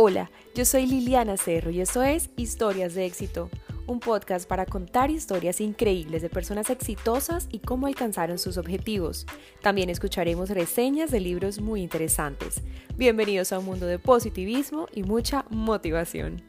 Hola, yo soy Liliana Cerro y esto es Historias de éxito, un podcast para contar historias increíbles de personas exitosas y cómo alcanzaron sus objetivos. También escucharemos reseñas de libros muy interesantes. Bienvenidos a un mundo de positivismo y mucha motivación.